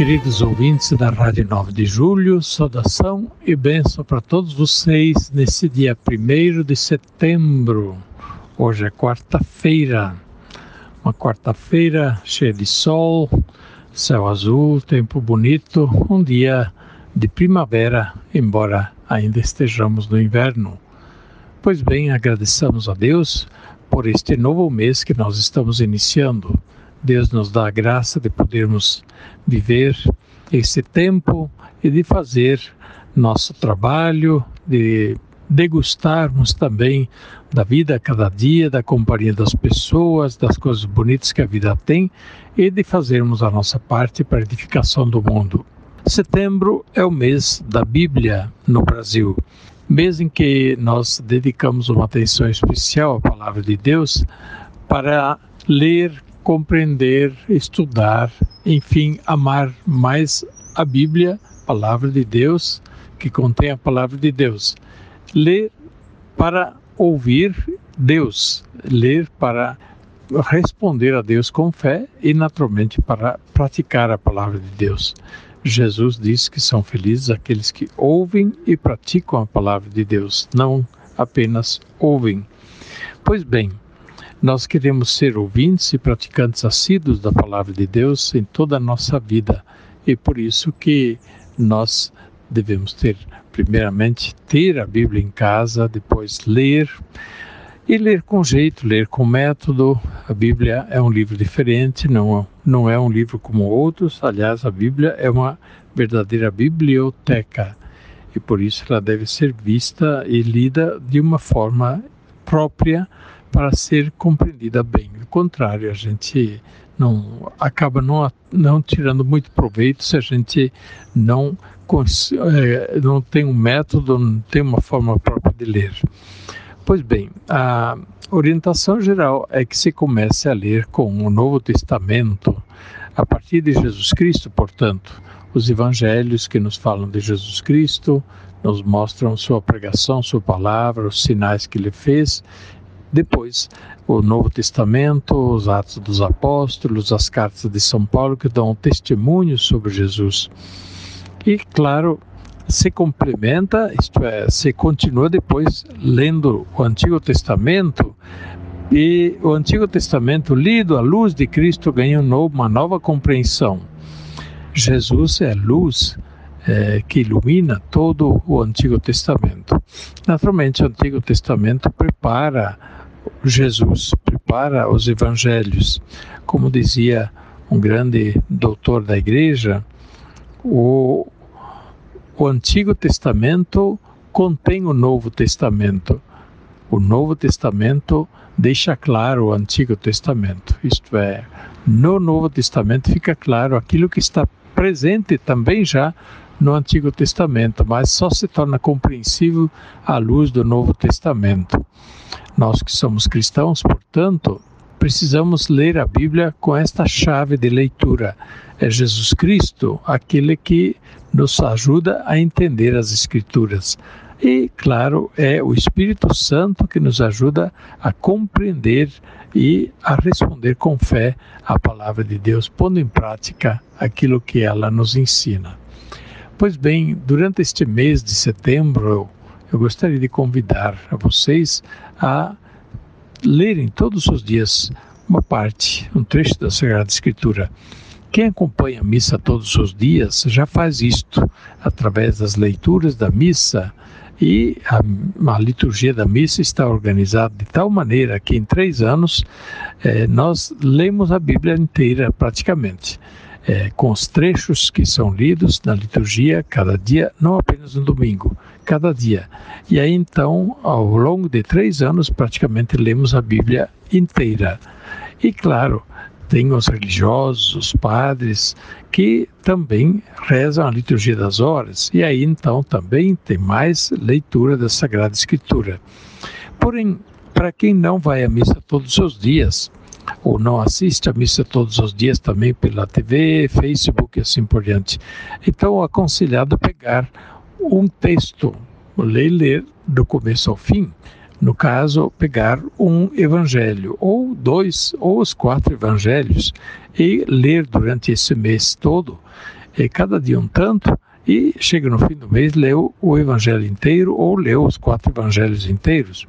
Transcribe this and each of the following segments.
Queridos ouvintes da Rádio 9 de Julho, saudação e bênção para todos vocês nesse dia 1 de setembro. Hoje é quarta-feira, uma quarta-feira cheia de sol, céu azul, tempo bonito, um dia de primavera, embora ainda estejamos no inverno. Pois bem, agradeçamos a Deus por este novo mês que nós estamos iniciando. Deus nos dá a graça de podermos viver esse tempo e de fazer nosso trabalho, de degustarmos também da vida a cada dia, da companhia das pessoas, das coisas bonitas que a vida tem e de fazermos a nossa parte para a edificação do mundo. Setembro é o mês da Bíblia no Brasil, mês em que nós dedicamos uma atenção especial à palavra de Deus para ler, compreender, estudar, enfim, amar mais a Bíblia, palavra de Deus, que contém a palavra de Deus. Ler para ouvir Deus, ler para responder a Deus com fé e, naturalmente, para praticar a palavra de Deus. Jesus diz que são felizes aqueles que ouvem e praticam a palavra de Deus, não apenas ouvem. Pois bem, nós queremos ser ouvintes e praticantes assíduos da palavra de Deus em toda a nossa vida e por isso que nós devemos ter, primeiramente, ter a Bíblia em casa, depois ler e ler com jeito, ler com método. A Bíblia é um livro diferente, não, não é um livro como outros. Aliás, a Bíblia é uma verdadeira biblioteca e por isso ela deve ser vista e lida de uma forma própria para ser compreendida bem. O contrário, a gente não acaba não, não tirando muito proveito se a gente não, é, não tem um método, não tem uma forma própria de ler. Pois bem, a orientação geral é que se comece a ler com o Novo Testamento, a partir de Jesus Cristo, portanto, os evangelhos que nos falam de Jesus Cristo, nos mostram sua pregação, sua palavra, os sinais que ele fez depois, o Novo Testamento, os Atos dos Apóstolos, as cartas de São Paulo que dão testemunho sobre Jesus. E, claro, se complementa, isto é, se continua depois lendo o Antigo Testamento e o Antigo Testamento lido à luz de Cristo ganha uma nova compreensão. Jesus é luz é, que ilumina todo o Antigo Testamento. Naturalmente, o Antigo Testamento prepara Jesus, prepara os evangelhos. Como dizia um grande doutor da igreja, o, o Antigo Testamento contém o Novo Testamento. O Novo Testamento deixa claro o Antigo Testamento. Isto é, no Novo Testamento fica claro aquilo que está presente também já no Antigo Testamento, mas só se torna compreensível à luz do Novo Testamento. Nós que somos cristãos, portanto, precisamos ler a Bíblia com esta chave de leitura. É Jesus Cristo aquele que nos ajuda a entender as Escrituras. E, claro, é o Espírito Santo que nos ajuda a compreender e a responder com fé à palavra de Deus, pondo em prática aquilo que ela nos ensina. Pois bem, durante este mês de setembro, eu gostaria de convidar a vocês a lerem todos os dias uma parte, um trecho da Sagrada Escritura. Quem acompanha a missa todos os dias já faz isto através das leituras da missa e a, a liturgia da missa está organizada de tal maneira que em três anos eh, nós lemos a Bíblia inteira praticamente é, com os trechos que são lidos na liturgia cada dia, não apenas no domingo, cada dia. E aí então, ao longo de três anos, praticamente lemos a Bíblia inteira. E claro, tem os religiosos, os padres, que também rezam a liturgia das horas. E aí então também tem mais leitura da Sagrada Escritura. Porém, para quem não vai à missa todos os dias, ou não assiste a missa todos os dias também pela TV, Facebook e assim por diante. Então, aconselhado pegar um texto, ler ler do começo ao fim, no caso, pegar um evangelho, ou dois, ou os quatro evangelhos, e ler durante esse mês todo, e cada dia um tanto, e chega no fim do mês, leu o evangelho inteiro, ou leu os quatro evangelhos inteiros,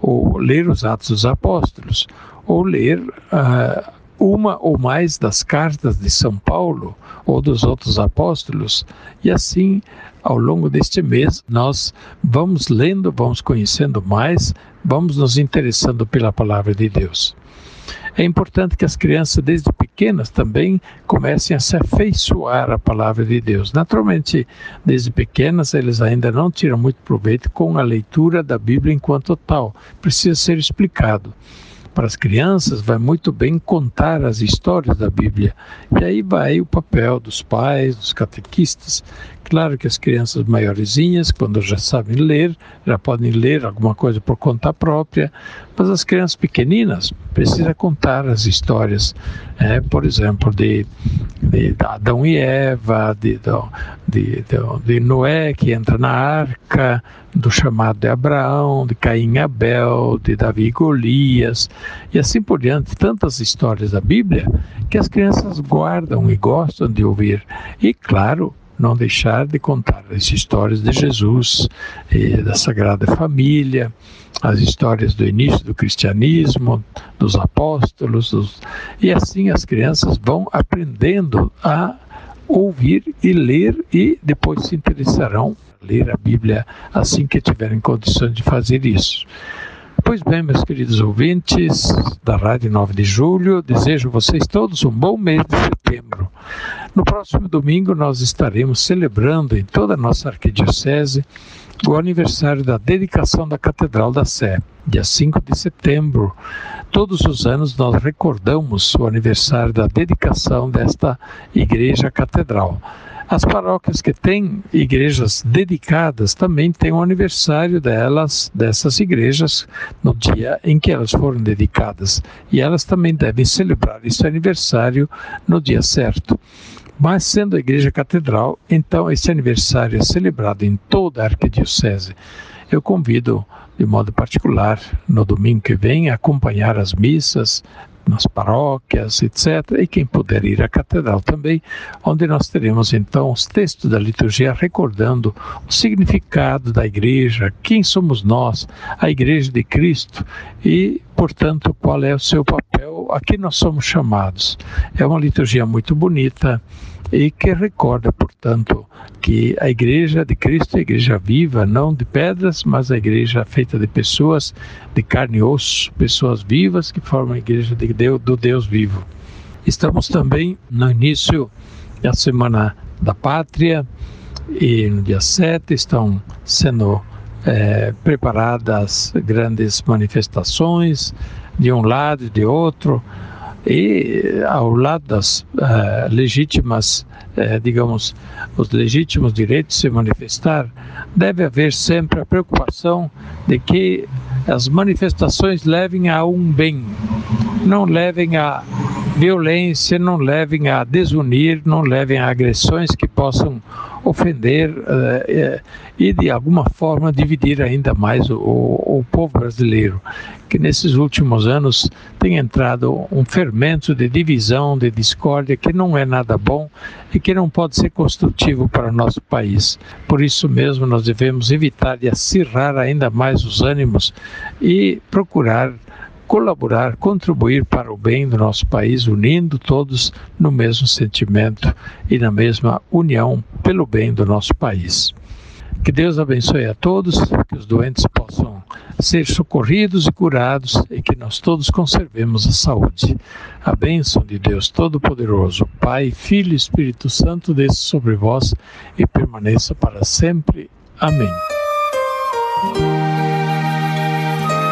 ou ler os Atos dos Apóstolos, ou ler uh, uma ou mais das cartas de São Paulo ou dos outros apóstolos, e assim, ao longo deste mês, nós vamos lendo, vamos conhecendo mais, vamos nos interessando pela palavra de Deus. É importante que as crianças, desde pequenas, também comecem a se afeiçoar à palavra de Deus. Naturalmente, desde pequenas, eles ainda não tiram muito proveito com a leitura da Bíblia enquanto tal. Precisa ser explicado para as crianças, vai muito bem contar as histórias da Bíblia. E aí vai o papel dos pais, dos catequistas. Claro que as crianças maiorzinhas, quando já sabem ler, já podem ler alguma coisa por conta própria, mas as crianças pequeninas precisam contar as histórias, é, por exemplo, de, de Adão e Eva, de, de, de, Noé que entra na arca, do chamado de Abraão, de Caim e Abel, de Davi e Golias, e assim por diante, tantas histórias da Bíblia que as crianças guardam e gostam de ouvir. E, claro, não deixar de contar as histórias de Jesus, da Sagrada Família, as histórias do início do cristianismo, dos apóstolos, dos... e assim as crianças vão aprendendo a ouvir e ler e depois se interessarão ler a Bíblia assim que tiverem condições de fazer isso. Pois bem, meus queridos ouvintes da Rádio 9 de Julho, desejo a vocês todos um bom mês de setembro. No próximo domingo, nós estaremos celebrando em toda a nossa arquidiocese o aniversário da dedicação da Catedral da Sé, dia 5 de setembro. Todos os anos nós recordamos o aniversário da dedicação desta igreja catedral. As paróquias que têm igrejas dedicadas também têm o aniversário delas, dessas igrejas, no dia em que elas foram dedicadas. E elas também devem celebrar esse aniversário no dia certo. Mas sendo a igreja catedral, então esse aniversário é celebrado em toda a arquidiocese. Eu convido de modo particular no domingo que vem a acompanhar as missas, nas paróquias, etc. E quem puder ir à catedral também, onde nós teremos então os textos da liturgia recordando o significado da igreja, quem somos nós, a igreja de Cristo e, portanto, qual é o seu papel, a que nós somos chamados. É uma liturgia muito bonita e que recorda, portanto, que a igreja de Cristo é a igreja viva, não de pedras, mas a igreja feita de pessoas de carne e osso, pessoas vivas que formam a igreja de Deus, do Deus vivo. Estamos também no início da Semana da Pátria e no dia 7 estão sendo é, preparadas grandes manifestações de um lado e de outro e ao lado das uh, legítimas, uh, digamos, os legítimos direitos de se manifestar, deve haver sempre a preocupação de que as manifestações levem a um bem, não levem a violência, não levem a desunir, não levem a agressões que possam ofender uh, e de alguma forma dividir ainda mais o, o, povo brasileiro, que nesses últimos anos tem entrado um fermento de divisão, de discórdia, que não é nada bom e que não pode ser construtivo para o nosso país. Por isso mesmo nós devemos evitar de acirrar ainda mais os ânimos e procurar colaborar, contribuir para o bem do nosso país, unindo todos no mesmo sentimento e na mesma união pelo bem do nosso país. Que Deus abençoe a todos, que os doentes possam ser socorridos e curados e que nós todos conservemos a saúde. A bênção de Deus Todo-Poderoso, Pai, Filho e Espírito Santo, desça sobre vós e permaneça para sempre. Amém.